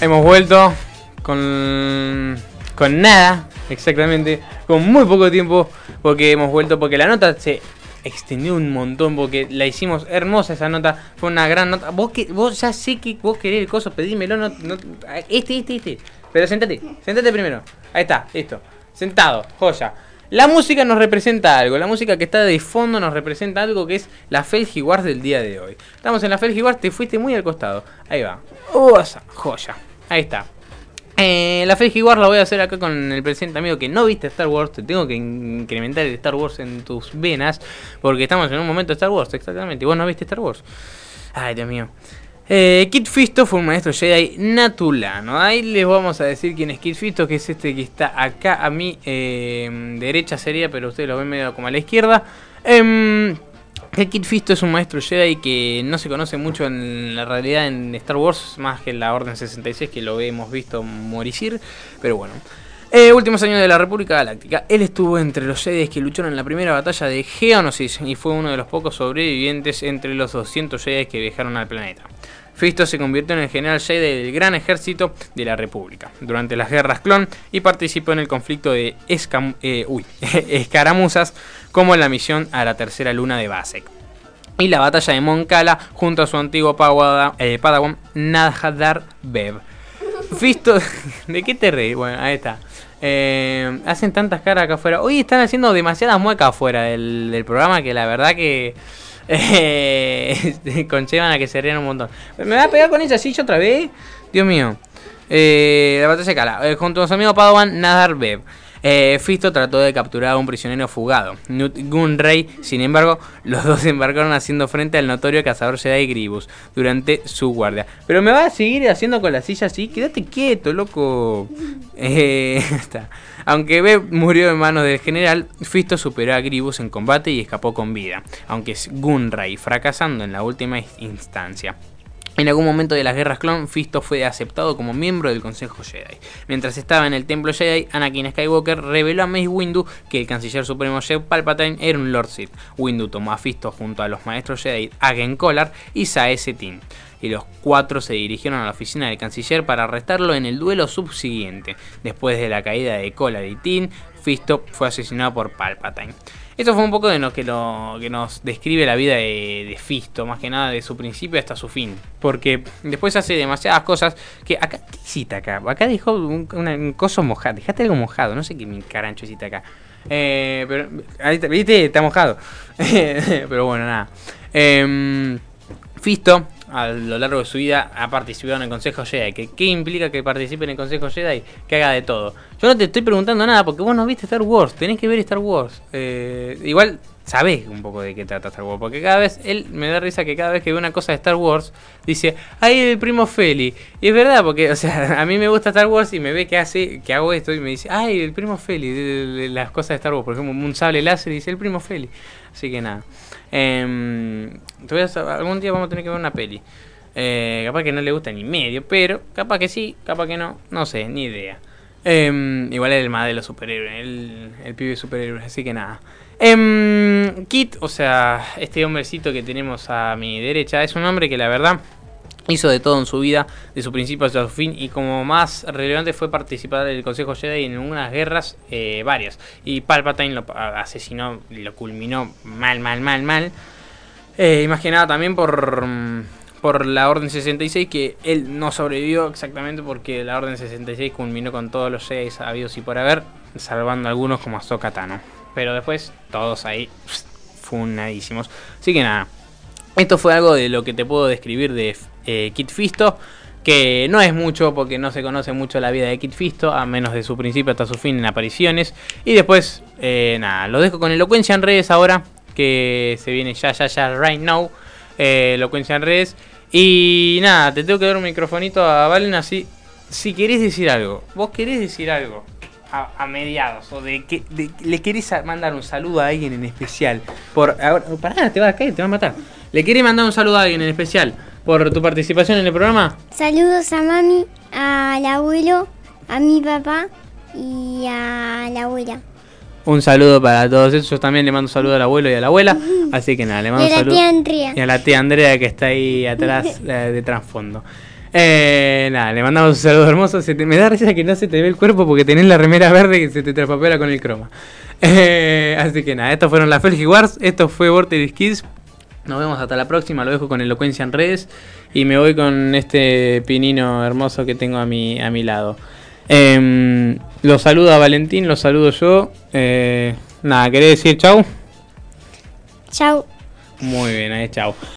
hemos vuelto con, con nada, exactamente, con muy poco tiempo, porque hemos vuelto, porque la nota se extendió un montón, porque la hicimos hermosa esa nota, fue una gran nota. Vos, que, vos ya sé que vos querés el coso, pedímelo, no, no, este, este, este. Pero sentate, sentate primero. Ahí está, listo. Sentado, joya. La música nos representa algo, la música que está de fondo nos representa algo que es la Felgi Wars del día de hoy. Estamos en la Felgi Wars, te fuiste muy al costado. Ahí va. esa joya. Ahí está. Eh, la Felgi Wars la voy a hacer acá con el presente amigo que no viste Star Wars. Te tengo que incrementar el Star Wars en tus venas. Porque estamos en un momento de Star Wars, exactamente. Y vos no viste Star Wars. Ay, Dios mío. Eh, Kit Fisto fue un maestro Jedi natulano. Ahí les vamos a decir quién es Kit Fisto, que es este que está acá a mi eh, derecha sería, pero ustedes lo ven medio como a la izquierda. Eh, Kit Fisto es un maestro Jedi que no se conoce mucho en la realidad en Star Wars, más que en la Orden 66 que lo hemos visto moricir, pero bueno. Eh, últimos años de la República Galáctica. Él estuvo entre los Jedi que lucharon en la primera batalla de Geonosis y fue uno de los pocos sobrevivientes entre los 200 Jedi que viajaron al planeta. Fisto se convirtió en el general Jedi del Gran Ejército de la República durante las guerras clon y participó en el conflicto de eh, escaramuzas como en la misión a la tercera luna de Basek y la batalla de Moncala junto a su antiguo eh, Padawan Nadhadar Bev. Fisto, ¿de qué te reís? Bueno, ahí está. Eh, hacen tantas caras acá afuera. Hoy están haciendo demasiadas muecas afuera del programa que la verdad que eh, conchevan a que se rían un montón. ¿Me va a pegar con esa silla otra vez? Dios mío. Eh, la batalla cala. Eh, junto a su amigo Padawan Nadar Bev. Eh, Fisto trató de capturar a un prisionero fugado, Gunray. Sin embargo, los dos embarcaron haciendo frente al notorio cazador Jedi Gribus durante su guardia. Pero me va a seguir haciendo con la silla así. Quédate quieto, loco. Eh, está. Aunque Beb murió en manos del general, Fisto superó a Gribus en combate y escapó con vida, aunque es Gunray fracasando en la última instancia. En algún momento de las guerras clon, Fisto fue aceptado como miembro del Consejo Jedi. Mientras estaba en el Templo Jedi, Anakin Skywalker reveló a Mace Windu que el canciller supremo Jedi Palpatine era un Lord Sith. Windu tomó a Fisto junto a los maestros Jedi Agen Collar y Sae Tin y los cuatro se dirigieron a la oficina del canciller para arrestarlo en el duelo subsiguiente. Después de la caída de Collar y Tin, Fisto fue asesinado por Palpatine. Esto fue un poco de lo que, nos describe la vida de, Fisto, más que nada de su principio hasta su fin. Porque después hace demasiadas cosas que acá, ¿qué hiciste acá? Acá dejó un, coso mojado, dejaste algo mojado, no sé qué mi carancho hiciste acá. Eh, pero, ahí, ¿viste? Está mojado. pero bueno, nada. Eh, Fisto a lo largo de su vida ha participado en el Consejo Jedi. ¿Qué, ¿Qué implica que participe en el Consejo Jedi? Que haga de todo. Yo no te estoy preguntando nada porque vos no viste Star Wars. Tenés que ver Star Wars. Eh, igual sabés un poco de qué trata Star Wars. Porque cada vez, él me da risa que cada vez que ve una cosa de Star Wars, dice, ¡ay, el primo Feli! Y es verdad, porque, o sea, a mí me gusta Star Wars y me ve que hace, que hago esto y me dice, ¡ay, el primo Feli! De, las cosas de Star Wars. Por ejemplo, un sable láser y dice, el primo Feli. Así que nada. Eh, algún día vamos a tener que ver una peli. Eh, capaz que no le gusta ni medio, pero capaz que sí, capaz que no, no sé, ni idea. Eh, igual el más de los superhéroes, el, el pibe superhéroe, así que nada. Eh, Kit, o sea, este hombrecito que tenemos a mi derecha, es un hombre que la verdad hizo de todo en su vida, de su principio hasta su fin, y como más relevante fue participar del Consejo Jedi en unas guerras eh, varias. Y Palpatine lo asesinó, lo culminó mal, mal, mal, mal. Eh, imaginado también por, por la Orden 66, que él no sobrevivió exactamente porque la Orden 66 culminó con todos los Jedi habidos y por haber, salvando algunos como Ahsoka Tano. Pero después, todos ahí, funadísimos. Así que nada, esto fue algo de lo que te puedo describir de eh, Fisto, que no es mucho porque no se conoce mucho la vida de Kit Fisto, a menos de su principio hasta su fin en apariciones. Y después, eh, nada, lo dejo con elocuencia en redes ahora, que se viene ya, ya, ya, right now. Eh, elocuencia en redes. Y nada, te tengo que dar un microfonito a Valen así. Si querés decir algo, vos querés decir algo a, mediados o de que le querés mandar un saludo a alguien en especial. Por ahora, pará, te va a caer, te va a matar. ¿Le querés mandar un saludo a alguien en especial por tu participación en el programa? Saludos a mami, al abuelo, a mi papá y a la abuela. Un saludo para todos ellos. Yo también le mando un saludo al abuelo y a la abuela. Así que nada, le mando un saludo. Y a la tía Andrea que está ahí atrás de trasfondo. Eh, nada, le mandamos un saludo hermoso. Se te- me da risa que no se te ve el cuerpo porque tenés la remera verde que se te traspapela con el croma. Eh, así que nada, estos fueron las Felgi Wars. Esto fue Vortex Kids. Nos vemos hasta la próxima. Lo dejo con elocuencia en redes. Y me voy con este pinino hermoso que tengo a mi, a mi lado. Eh, lo saludo a Valentín, lo saludo yo. Eh, nada, ¿querés decir chau? Chau. Muy bien, ahí chau.